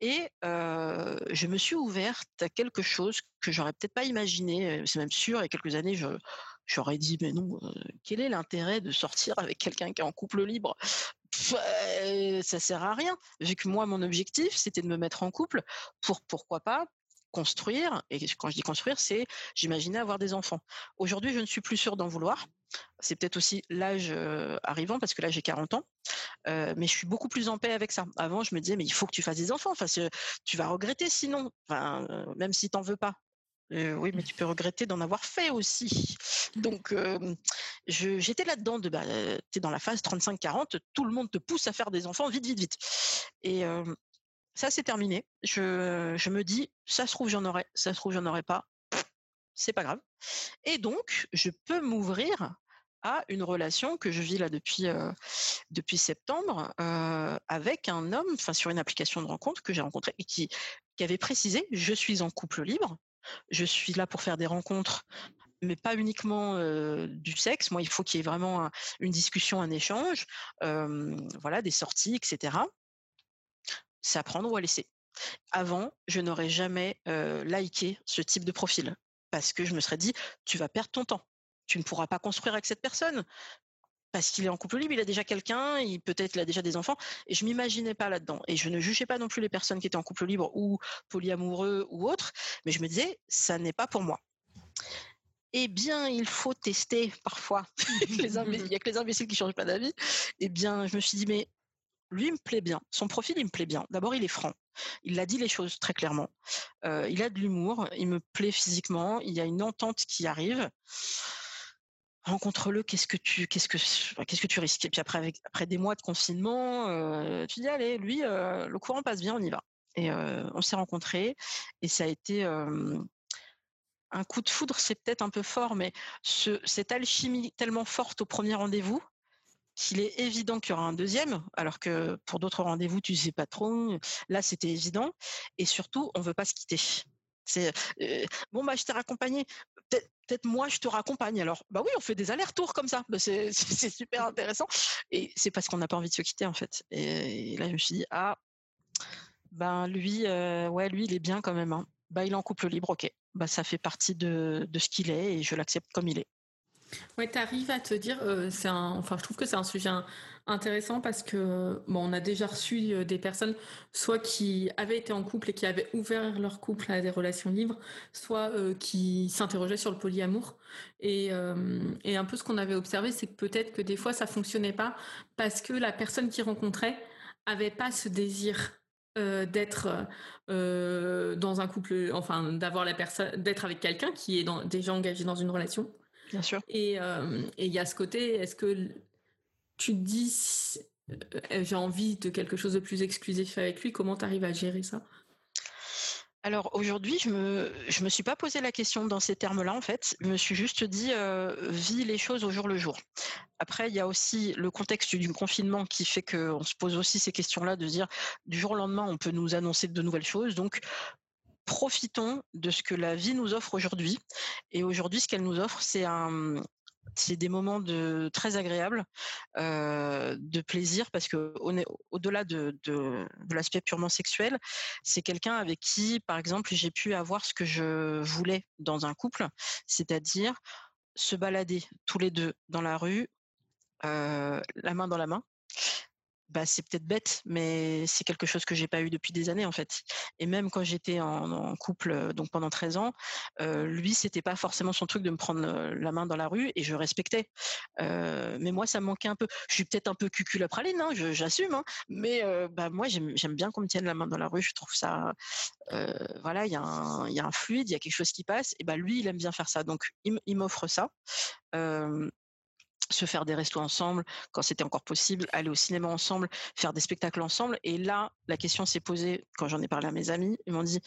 Et je me suis ouverte à quelque chose que j'aurais peut-être pas imaginé, c'est même sûr, il y a quelques années, je, j'aurais dit mais non, quel est l'intérêt de sortir avec quelqu'un qui est en couple libre? Ça sert à rien. Vu que moi mon objectif c'était de me mettre en couple pour pourquoi pas construire. Et quand je dis construire, c'est j'imaginais avoir des enfants. Aujourd'hui, je ne suis plus sûre d'en vouloir. C'est peut-être aussi l'âge arrivant parce que là j'ai 40 ans, mais je suis beaucoup plus en paix avec ça. Avant, je me disais mais il faut que tu fasses des enfants. Enfin, tu vas regretter sinon. Enfin, même si t'en veux pas oui, mais tu peux regretter d'en avoir fait aussi. Donc, j'étais là-dedans, de, bah, tu es dans la phase 35-40, tout le monde te pousse à faire des enfants vite, vite, vite. Et ça, c'est terminé. Je, me dis, ça se trouve, j'en aurai, ça se trouve, j'en aurai pas. C'est pas grave. Et donc, je peux m'ouvrir à une relation que je vis là depuis, septembre avec un homme, enfin sur une application de rencontre que j'ai rencontré et qui avait précisé, je suis en couple libre, je suis là pour faire des rencontres, mais pas uniquement du sexe. Moi, il faut qu'il y ait vraiment une discussion, un échange, voilà, des sorties, etc. C'est à prendre ou à laisser. Avant, je n'aurais jamais liké ce type de profil parce que je me serais dit, tu vas perdre ton temps. Tu ne pourras pas construire avec cette personne parce qu'il est en couple libre, il a déjà quelqu'un, il peut-être il a déjà des enfants, et je m'imaginais pas là-dedans. Et je ne jugeais pas non plus les personnes qui étaient en couple libre ou polyamoureux ou autres, mais je me disais, ça n'est pas pour moi. Eh bien, il faut tester parfois. il n'y a que les imbéciles qui changent pas d'avis. Eh bien, je me suis dit, mais lui, il me plaît bien. Son profil, il me plaît bien. D'abord, il est franc. Il a dit les choses très clairement. Euh, il a de l'humour. Il me plaît physiquement. Il y a une entente qui arrive rencontre-le, qu'est-ce que tu, qu'est-ce que, tu risques? Et puis après, après des mois de confinement, euh, tu dis allez, lui, euh, le courant passe bien, on y va. Et euh, on s'est rencontrés et ça a été un coup de foudre, c'est peut-être un peu fort, mais ce, cette alchimie tellement forte au premier rendez-vous qu'il est évident qu'il y aura un deuxième, alors que pour d'autres rendez-vous, tu sais pas trop. Là, c'était évident. Et surtout, on veut pas se quitter. Bon bah je t'ai raccompagné. Moi je te raccompagne. Alors bah oui on fait des allers-retours comme ça. Bah, c'est super intéressant. Et c'est parce qu'on n'a pas envie de se quitter en fait. Et, là je me suis dit ah ben lui ouais lui il est bien quand même. Hein. Bah il est en couple libre ok. Bah ça fait partie de, de ce qu'il est et je l'accepte comme il est. Ouais, tu arrives à te dire, euh, c'est un, enfin, je trouve que c'est un sujet intéressant parce que bon, on a déjà reçu euh, des personnes, soit qui avaient été en couple et qui avaient ouvert leur couple à des relations libres, soit euh, qui s'interrogeaient sur le polyamour. Et, un peu ce qu'on avait observé, c'est que peut-être que des fois ça fonctionnait pas parce que la personne qui rencontrait avait pas ce désir d'être dans un couple, enfin d'avoir la personne, d'être avec quelqu'un qui est déjà engagé dans une relation. Bien sûr. Euh, et il y a ce côté, est-ce que tu te dis, euh, j'ai envie de quelque chose de plus exclusif avec lui, comment tu arrives à gérer ça? Alors aujourd'hui, je me je me suis pas posé la question dans ces termes-là en fait. Je me suis juste dit euh, vis les choses au jour le jour. Après, il y a aussi le contexte du confinement qui fait qu'on se pose aussi ces questions-là de dire du jour au lendemain, on peut nous annoncer de nouvelles choses. Donc profitons de ce que la vie nous offre aujourd'hui. Et aujourd'hui, ce qu'elle nous offre, c'est des moments très agréables, euh, de plaisir, parce que au-delà de, de, de l'aspect purement sexuel, c'est quelqu'un avec qui, par exemple, j'ai pu avoir ce que je voulais dans un couple, c'est-à-dire se balader tous les deux dans la rue, euh, la main dans la main, bah, c'est peut-être bête, mais c'est quelque chose que j'ai pas eu depuis des années en fait. Et même quand j'étais en, couple, donc pendant 13 ans, euh, lui c'était pas forcément son truc de me prendre la main dans la rue et je respectais. Euh, mais moi ça me manquait un peu. Je suis peut-être un peu cucul à praline, hein, j'assume, hein, mais euh, bah moi j'aime bien qu'on me tienne la main dans la rue. Je trouve ça, voilà, il y, a un, y a un fluide, il y a quelque chose qui passe. Et bah lui il aime bien faire ça, donc il m'offre ça se faire des restos ensemble quand c'était encore possible, aller au cinéma ensemble, faire des spectacles ensemble. Et là, la question s'est posée quand j'en ai parlé à mes amis. Ils m'ont dit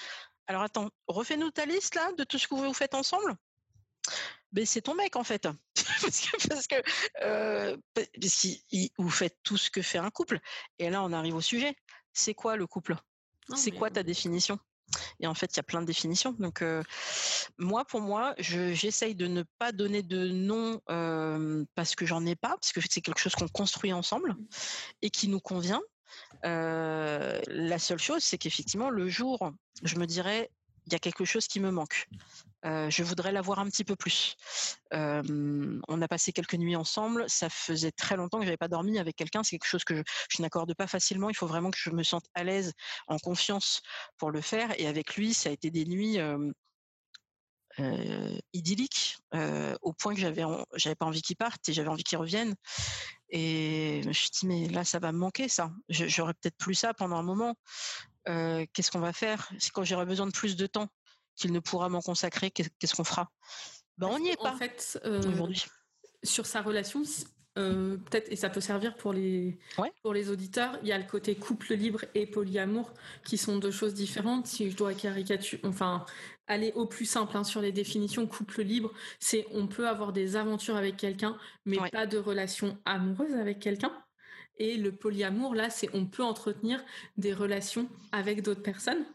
alors attends, refais-nous ta liste là de tout ce que vous faites ensemble? ben, c'est ton mec en fait. parce que, euh, vous faites tout ce que fait un couple. Et là, on arrive au sujet. C'est quoi le couple? C'est quoi ta définition? Et en fait, il y a plein de définitions. Donc, moi, pour moi, j'essaye de ne pas donner de nom parce que j'en ai pas, parce que c'est quelque chose qu'on construit ensemble mmh. et qui nous convient. la seule chose, c'est qu'effectivement, le jour, je me dirais, il y a quelque chose qui me manque. Je voudrais l'avoir un petit peu plus. on a passé quelques nuits ensemble. Ça faisait très longtemps que j'avais pas dormi avec quelqu'un. C'est quelque chose que je, n'accorde pas facilement. Il faut vraiment que je me sente à l'aise, en confiance pour le faire. Et avec lui, ça a été des nuits idylliques, au point que j'avais j'avais pas envie qu'il parte et j'avais envie qu'il revienne. Et je me suis dit mais là ça va me manquer ça. J'aurais peut-être plus ça pendant un moment. Qu'est-ce qu'on va faire? C'est quand j'aurai besoin de plus de temps qu'il ne pourra m'en consacrer. Qu'est-ce qu'on fera? Ben, on n'y est pas. En fait, aujourd'hui. Sur sa relation, peut-être, et ça peut servir pour les, pour les auditeurs, il y a le côté couple libre et polyamour qui sont deux choses différentes. Si je dois caricature, enfin, aller au plus simple hein, sur les définitions, couple libre, c'est on peut avoir des aventures avec quelqu'un, mais pas de relation amoureuse avec quelqu'un. Et le polyamour, là, c'est on peut entretenir des relations avec d'autres personnes.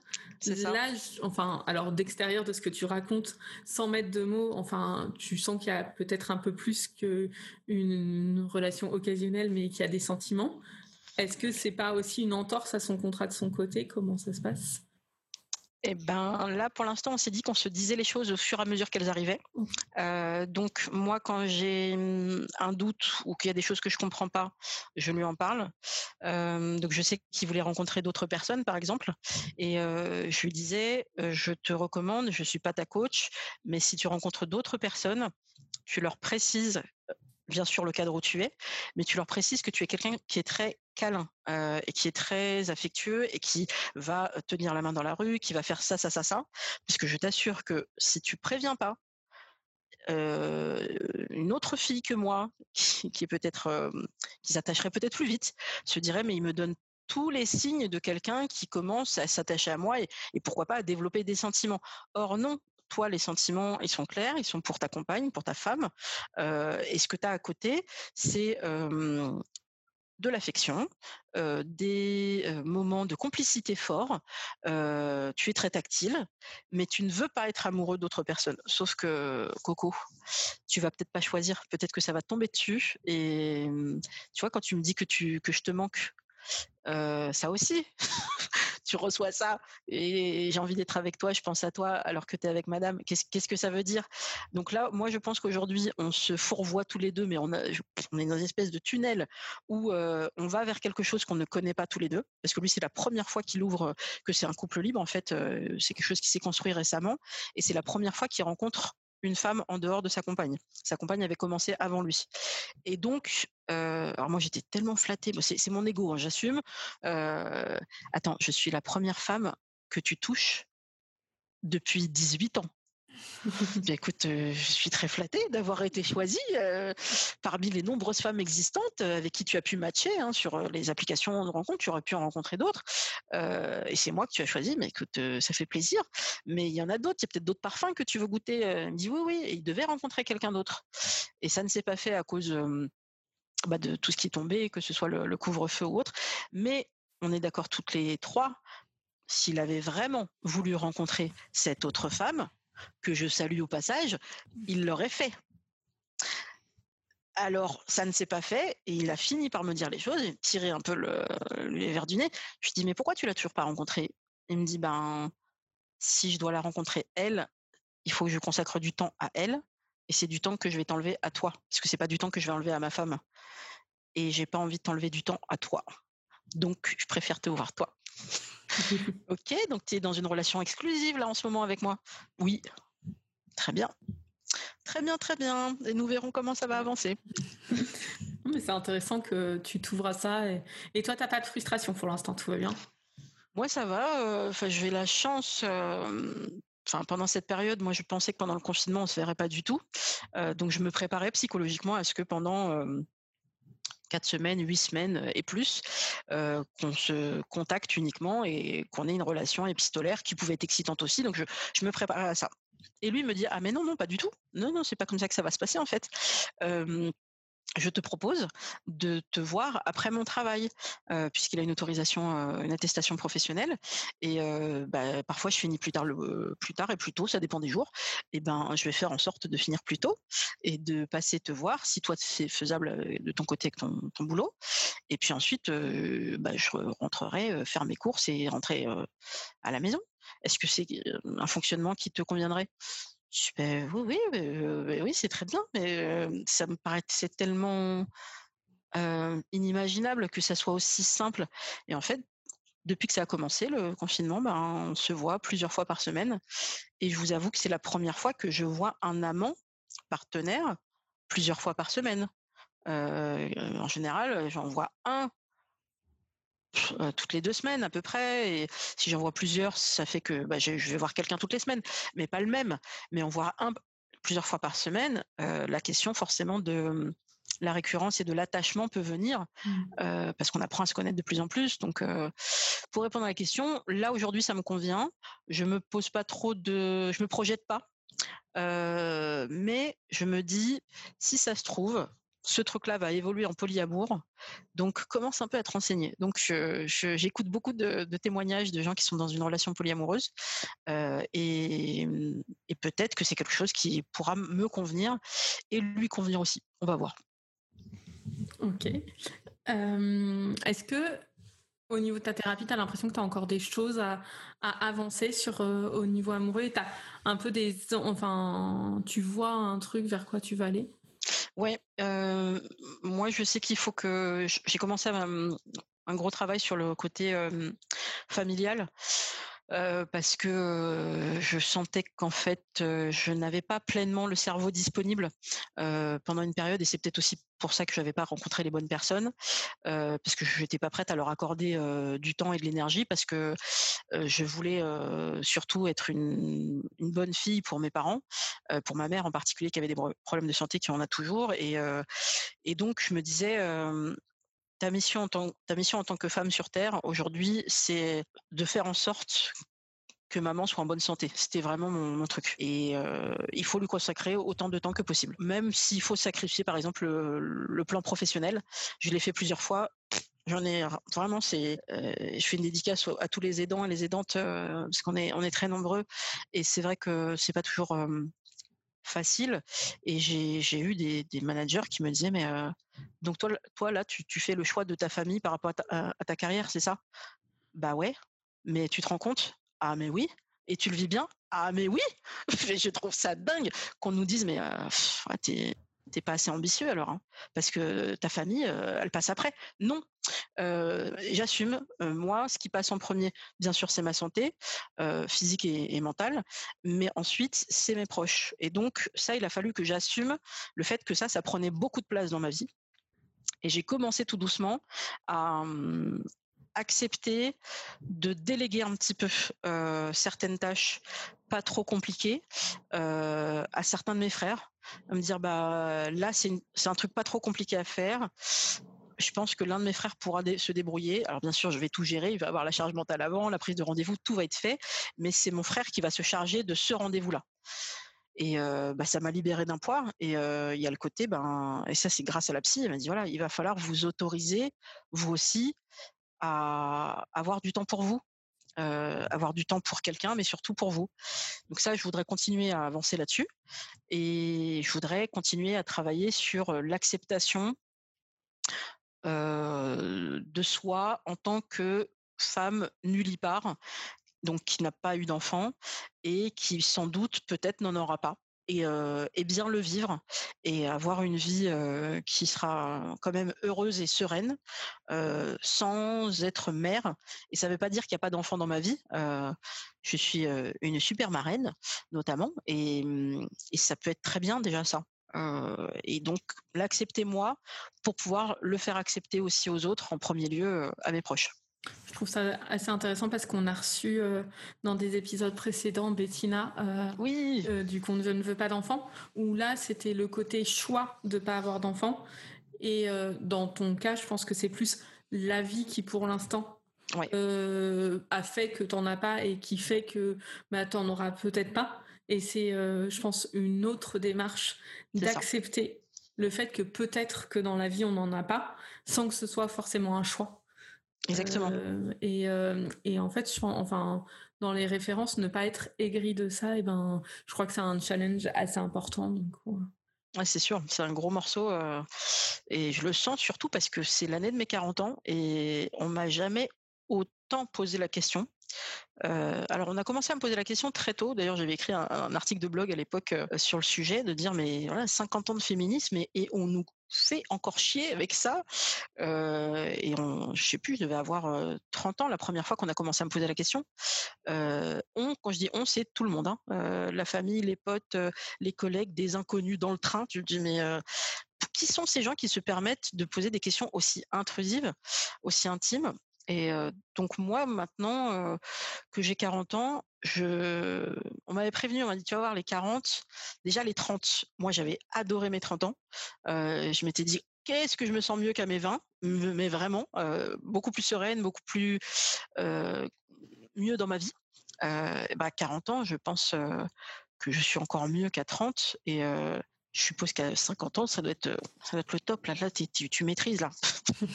Là, enfin, alors d'extérieur de ce que tu racontes, sans mettre de mots, enfin, tu sens qu'il y a peut-être un peu plus qu'une relation occasionnelle, mais qu'il y a des sentiments. Est-ce que c'est pas aussi une entorse à son contrat de son côté? Comment ça se passe? Eh ben là, pour l'instant, on s'est dit qu'on se disait les choses au fur et à mesure qu'elles arrivaient. Mmh. Euh, donc moi, quand j'ai mmh, un doute ou qu'il y a des choses que je comprends pas, je lui en parle. Euh, donc je sais qu'il voulait rencontrer d'autres personnes, par exemple, et euh, je lui disais, je te recommande, je suis pas ta coach, mais si tu rencontres d'autres personnes, tu leur précises bien sûr le cadre où tu es, mais tu leur précises que tu es quelqu'un qui est très câlin et qui est très affectueux et qui va tenir la main dans la rue, qui va faire ça, ça, ça, ça. Puisque je t'assure que si tu préviens pas une autre fille que moi, qui, peut-être, qui s'attacherait peut-être plus vite, se dirait mais il me donne tous les signes de quelqu'un qui commence à s'attacher à moi et, pourquoi pas à développer des sentiments. Or non, toi, les sentiments, ils sont clairs, ils sont pour ta compagne, pour ta femme. et ce que tu as à côté, c'est de l'affection, des moments de complicité forts. tu es très tactile, mais tu ne veux pas être amoureux d'autres personnes. Sauf que Coco, tu vas peut-être pas choisir. Peut-être que ça va tomber dessus. Et tu vois, quand tu me dis que tu que je te manque, ça aussi. tu reçois ça et j'ai envie d'être avec toi, je pense à toi alors que tu es avec madame. Qu'est-ce que ça veut dire? Donc là, moi, je pense qu'aujourd'hui, on se fourvoie tous les deux, mais on, a, on est dans une espèce de tunnel où on va vers quelque chose qu'on ne connaît pas tous les deux, parce que lui, c'est la première fois qu'il ouvre que c'est un couple libre. En fait, c'est quelque chose qui s'est construit récemment et c'est la première fois qu'il rencontre une femme en dehors de sa compagne. Sa compagne avait commencé avant lui. Et donc, euh, alors moi j'étais tellement flattée, c'est mon ego, hein, j'assume. Euh, attends, je suis la première femme que tu touches depuis 18 ans. Bien, écoute, je suis très flattée d'avoir été choisie parmi les nombreuses femmes existantes avec qui tu as pu matcher hein, sur les applications de rencontre. Tu aurais pu en rencontrer d'autres. et c'est moi que tu as choisi. Mais écoute, ça fait plaisir. Mais il y en a d'autres. Il y a peut-être d'autres parfums que tu veux goûter. il me dit oui, oui. Et il devait rencontrer quelqu'un d'autre. Et ça ne s'est pas fait à cause bah, de tout ce qui est tombé, que ce soit le couvre-feu ou autre. Mais on est d'accord toutes les trois. S'il avait vraiment voulu rencontrer cette autre femme, que je salue au passage, il l'aurait fait. Alors, ça ne s'est pas fait et il a fini par me dire les choses, tirer un peu le, les verres du nez. Je lui dis, mais pourquoi tu l'as toujours pas rencontrée? Il me dit, ben, si je dois la rencontrer, elle, il faut que je consacre du temps à elle et c'est du temps que je vais t'enlever à toi, parce que c'est pas du temps que je vais enlever à ma femme. Et j'ai pas envie de t'enlever du temps à toi. Donc, je préfère te voir toi. ok, donc tu es dans une relation exclusive là en ce moment avec moi? Oui. Très bien. Très bien, très bien. Et nous verrons comment ça va avancer. Mais c'est intéressant que tu t'ouvres à ça. Et, toi, tu n'as pas de frustration pour l'instant, tout va bien? Moi, ça va. Euh, enfin, j'ai la chance. Euh, enfin, pendant cette période, moi, je pensais que pendant le confinement, on se verrait pas du tout. Euh, donc, je me préparais psychologiquement à ce que pendant quatre semaines, huit semaines et plus, qu'on se contacte uniquement et qu'on ait une relation épistolaire qui pouvait être excitante aussi. Donc je, me préparais à ça. Et lui me dit ah mais non non pas du tout. Non non c'est pas comme ça que ça va se passer en fait je te propose de te voir après mon travail, puisqu'il a une autorisation, une attestation professionnelle. Et bah, parfois, je finis plus tard, plus tard et plus tôt, ça dépend des jours. Et ben, je vais faire en sorte de finir plus tôt et de passer te voir si toi c'est faisable de ton côté avec ton, ton boulot. Et puis ensuite, bah, je rentrerai faire mes courses et rentrer à la maison. Est-ce que c'est un fonctionnement qui te conviendrait? Oui, oui, oui, c'est très bien, mais ça me paraissait tellement inimaginable que ça soit aussi simple. Et en fait, depuis que ça a commencé, le confinement, ben, on se voit plusieurs fois par semaine. Et je vous avoue que c'est la première fois que je vois un amant partenaire plusieurs fois par semaine. en général, j'en vois un toutes les deux semaines à peu près. Et si j'en vois plusieurs, ça fait que bah, je, vais voir quelqu'un toutes les semaines, mais pas le même. Mais on voit un plusieurs fois par semaine. la question forcément de la récurrence et de l'attachement peut venir mmh. parce qu'on apprend à se connaître de plus en plus. Donc, pour répondre à la question, là aujourd'hui, ça me convient. Je me pose pas trop de, je me projette pas. mais je me dis, si ça se trouve, ce truc-là va évoluer en polyamour. Donc, commence un peu à être renseigné. Donc, j'écoute beaucoup de, témoignages de gens qui sont dans une relation polyamoureuse. Euh, et, peut-être que c'est quelque chose qui pourra me convenir et lui convenir aussi. On va voir. Ok. Euh, est-ce que au niveau de ta thérapie, tu as l'impression que tu as encore des choses à, avancer sur euh, au niveau amoureux Tu as un peu des enfin tu vois un truc vers quoi tu vas aller? Ouais, moi je sais qu'il faut que j'ai commencé un gros travail sur le côté familial parce que je sentais qu'en fait je n'avais pas pleinement le cerveau disponible pendant une période et c'est peut-être aussi pour ça que je n'avais pas rencontré les bonnes personnes parce que je n'étais pas prête à leur accorder du temps et de l'énergie parce que je voulais surtout être une, bonne fille pour mes parents, pour ma mère en particulier qui avait des problèmes de santé qui en a toujours et, et donc je me disais ta mission en tant, que femme sur Terre aujourd'hui, c'est de faire en sorte que maman soit en bonne santé. C'était vraiment mon, truc. Et il faut lui consacrer autant de temps que possible. Même s'il faut sacrifier, par exemple, le, plan professionnel. Je l'ai fait plusieurs fois. J'en ai vraiment, c'est, je fais une dédicace à tous les aidants et les aidantes parce qu'on est, on est très nombreux. Et c'est vrai que c'est pas toujours facile. Et j'ai eu des, managers qui me disaient, mais donc toi, là, tu, fais le choix de ta famille par rapport à ta, carrière, c'est ça? Bah ouais, mais tu te rends compte? Ah mais oui. Et tu le vis bien? Ah mais oui Je trouve ça dingue qu'on nous dise, mais t'es t'es pas assez ambitieux alors, hein, parce que ta famille, elle passe après. Non, j'assume. moi, ce qui passe en premier, bien sûr, c'est ma santé physique et, mentale, mais ensuite, c'est mes proches. Et donc, ça, il a fallu que j'assume le fait que ça, ça prenait beaucoup de place dans ma vie. Et j'ai commencé tout doucement à, mmh, accepter de déléguer un petit peu certaines tâches pas trop compliquées à certains de mes frères, à me dire bah là c'est un truc pas trop compliqué à faire. Je pense que l'un de mes frères pourra se débrouiller. Alors bien sûr, je vais tout gérer. Il va avoir la charge mentale avant, la prise de rendez-vous, tout va être fait. Mais c'est mon frère qui va se charger de ce rendez-vous-là. Et bah, ça m'a libéré d'un poids. Et il y a le côté, ben, et ça c'est grâce à la psy, elle m'a dit voilà, il va falloir vous autoriser, vous aussi, à avoir du temps pour vous, avoir du temps pour quelqu'un, mais surtout pour vous. Donc ça, je voudrais continuer à avancer là-dessus et je voudrais continuer à travailler sur l'acceptation de soi en tant que femme nullipare, donc qui n'a pas eu d'enfant et qui sans doute peut-être n'en aura pas et, bien le vivre et avoir une vie qui sera quand même heureuse et sereine sans être mère. Et ça ne veut pas dire qu'il n'y a pas d'enfant dans ma vie. je suis une super marraine notamment mmh, et, ça peut être très bien déjà ça. et donc l'accepter moi pour pouvoir le faire accepter aussi aux autres en premier lieu à mes proches. Je trouve ça assez intéressant parce qu'on a reçu euh, dans des épisodes précédents Bettina euh, oui. Euh, du compte Je ne veux pas d'enfant, où là c'était le côté choix de ne pas avoir d'enfant. Et dans ton cas, je pense que c'est plus la vie qui pour l'instant a fait que t'en as pas et qui fait que bah, t'en auras peut-être pas. Et c'est, je pense, une autre démarche d'accepter le fait que peut-être que dans la vie on n'en a pas, sans que ce soit forcément un choix. Exactement. et, et, en fait, je, enfin, dans les références, ne pas être aigri de ça, et ben, je crois que c'est un challenge assez important. Donc, c'est sûr, c'est un gros morceau et je le sens surtout parce que c'est l'année de mes 40 ans et on m'a jamais autant posé la question. alors, on a commencé à me poser la question très tôt. D'ailleurs, j'avais écrit un, article de blog à l'époque sur le sujet, de dire mais voilà, 50 ans de féminisme et on nous fait encore chier avec ça. et on, je sais plus, je devais avoir 30 ans la première fois qu'on a commencé à me poser la question. on, quand je dis on, c'est tout le monde, hein. la famille, les potes, les collègues, des inconnus dans le train. Tu te dis mais qui sont ces gens qui se permettent de poser des questions aussi intrusives, aussi intimes? Et donc moi maintenant que j'ai 40 ans, on m'avait prévenu, on m'a dit tu vas voir les 40, déjà les 30. Moi j'avais adoré mes 30 ans. je m'étais dit qu'est-ce que je me sens mieux qu'à mes 20, mais vraiment beaucoup plus sereine, beaucoup plus mieux dans ma vie. bah 40 ans, je pense que je suis encore mieux qu'à 30 et je suppose qu'à 50 ans, ça doit être, ça doit être le top. Là, là tu, tu, maîtrises là.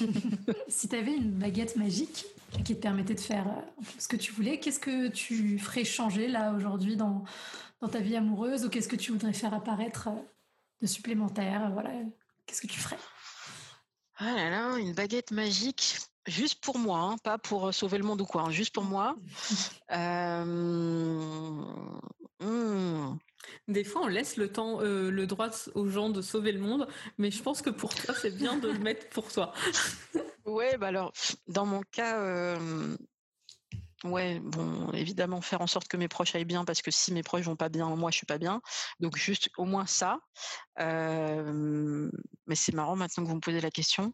si tu avais une baguette magique qui te permettait de faire euh, ce que tu voulais, qu'est-ce que tu ferais changer là aujourd'hui dans, dans ta vie amoureuse? Ou qu'est-ce que tu voudrais faire apparaître euh, de supplémentaire? Voilà, qu'est-ce que tu ferais? Ah là là, une baguette magique. Juste pour moi, hein, pas pour sauver le monde ou quoi, hein, juste pour moi. euh... Hmm. Des fois, on laisse le temps, euh, le droit aux gens de sauver le monde, mais je pense que pour toi, c'est bien de le mettre pour toi. ouais, bah alors, dans mon cas, euh, ouais, bon, évidemment, faire en sorte que mes proches aillent bien, parce que si mes proches vont pas bien, moi, je suis pas bien. Donc, juste au moins ça. Euh, mais c'est marrant maintenant que vous me posez la question.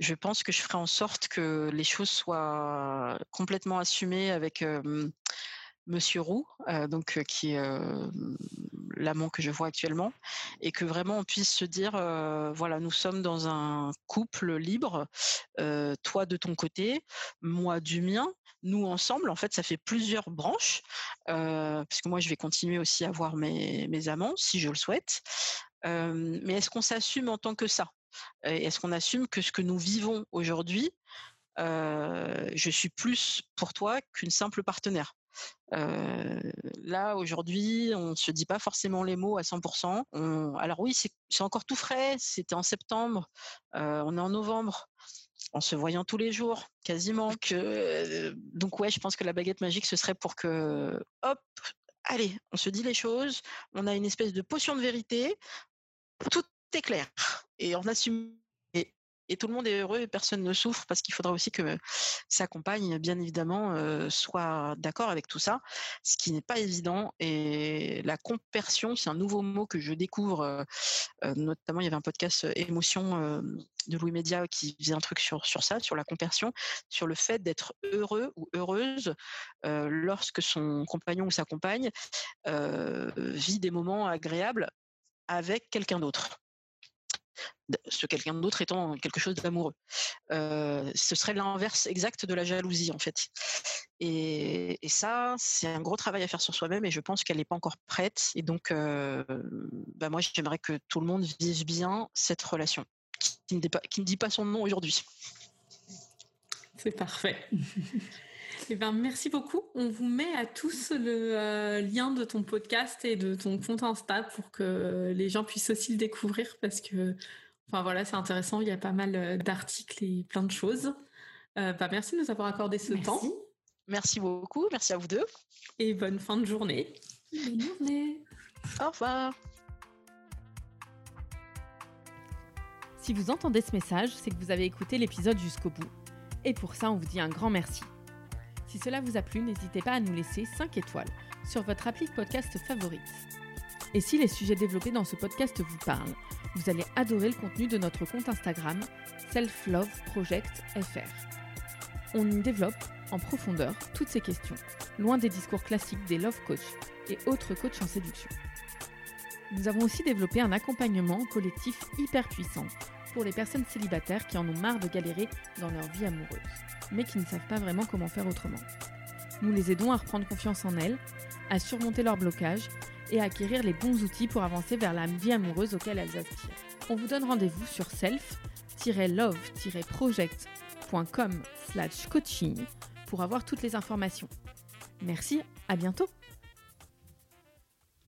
Je pense que je ferai en sorte que les choses soient complètement assumées avec Monsieur Roux, euh, donc qui est l'amant que je vois actuellement, et que vraiment on puisse se dire, voilà, nous sommes dans un couple libre, toi de ton côté, moi du mien, nous ensemble, en fait, ça fait plusieurs branches, parce que moi je vais continuer aussi à voir mes amants si je le souhaite. mais est-ce qu'on s'assume en tant que ça? Est-ce qu'on assume que ce que nous vivons aujourd'hui, je suis plus pour toi qu'une simple partenaire? Euh, là aujourd'hui, on se dit pas forcément les mots à 100%. alors oui, c'est encore tout frais. C'était en septembre. Euh, on est en novembre. En se voyant tous les jours, quasiment. Que, donc ouais, je pense que la baguette magique, ce serait pour que, hop, allez, on se dit les choses. On a une espèce de potion de vérité. Tout est clair et on assume et tout le monde est heureux et personne ne souffre parce qu'il faudra aussi que sa compagne, bien évidemment, euh, soit d'accord avec tout ça, ce qui n'est pas évident. Et la compersion, c'est un nouveau mot que je découvre. Euh, euh, notamment, il y avait un podcast émotion de Louis Média qui faisait un truc sur, sur ça, sur la compersion, sur le fait d'être heureux ou heureuse lorsque son compagnon ou sa compagne vit des moments agréables avec quelqu'un d'autre ce quelqu'un d'autre étant quelque chose d'amoureux. Euh, ce serait l'inverse exact de la jalousie en fait. Et, ça, c'est un gros travail à faire sur soi-même et je pense qu'elle n'est pas encore prête. Et donc, euh, bah moi, j'aimerais que tout le monde vive bien cette relation qui ne, dit pas son nom aujourd'hui. C'est parfait. Eh ben, merci beaucoup. On vous met à tous le euh, lien de ton podcast et de ton compte Insta pour que les gens puissent aussi le découvrir parce que, enfin voilà, c'est intéressant. Il y a pas mal euh, d'articles et plein de choses. Euh, bah, merci de nous avoir accordé ce temps. Merci beaucoup. Merci à vous deux. Et bonne fin de journée. Bonne journée. Au revoir. Si vous entendez ce message, c'est que vous avez écouté l'épisode jusqu'au bout. Et pour ça, on vous dit un grand merci. Si cela vous a plu, n'hésitez pas à nous laisser 5 étoiles sur votre appli podcast favorite. Et si les sujets développés dans ce podcast vous parlent, vous allez adorer le contenu de notre compte Instagram selfloveprojectfr. On y développe en profondeur toutes ces questions, loin des discours classiques des love coach et autres coachs en séduction. Nous avons aussi développé un accompagnement collectif hyper puissant pour les personnes célibataires qui en ont marre de galérer dans leur vie amoureuse, mais qui ne savent pas vraiment comment faire autrement. Nous les aidons à reprendre confiance en elles, à surmonter leurs blocages et acquérir les bons outils pour avancer vers la vie amoureuse auquel elles aspirent. On vous donne rendez-vous sur self-love-project.com/coaching pour avoir toutes les informations. Merci, à bientôt